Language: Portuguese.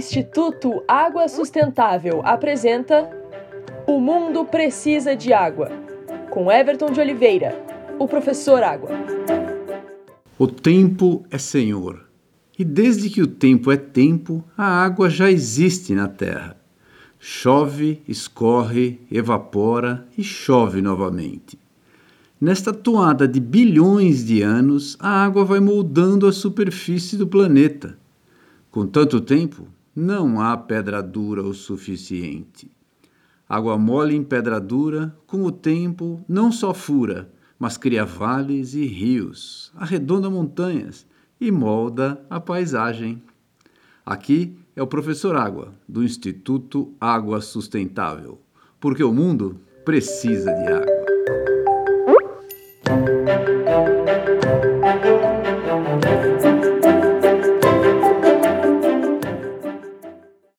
Instituto Água Sustentável apresenta O Mundo Precisa de Água, com Everton de Oliveira, o professor Água. O tempo é Senhor, e desde que o tempo é tempo, a água já existe na terra. Chove, escorre, evapora e chove novamente. Nesta toada de bilhões de anos, a água vai moldando a superfície do planeta. Com tanto tempo, não há pedra dura o suficiente. Água mole em pedra dura, com o tempo, não só fura, mas cria vales e rios, arredonda montanhas e molda a paisagem. Aqui é o professor Água, do Instituto Água Sustentável, porque o mundo precisa de água.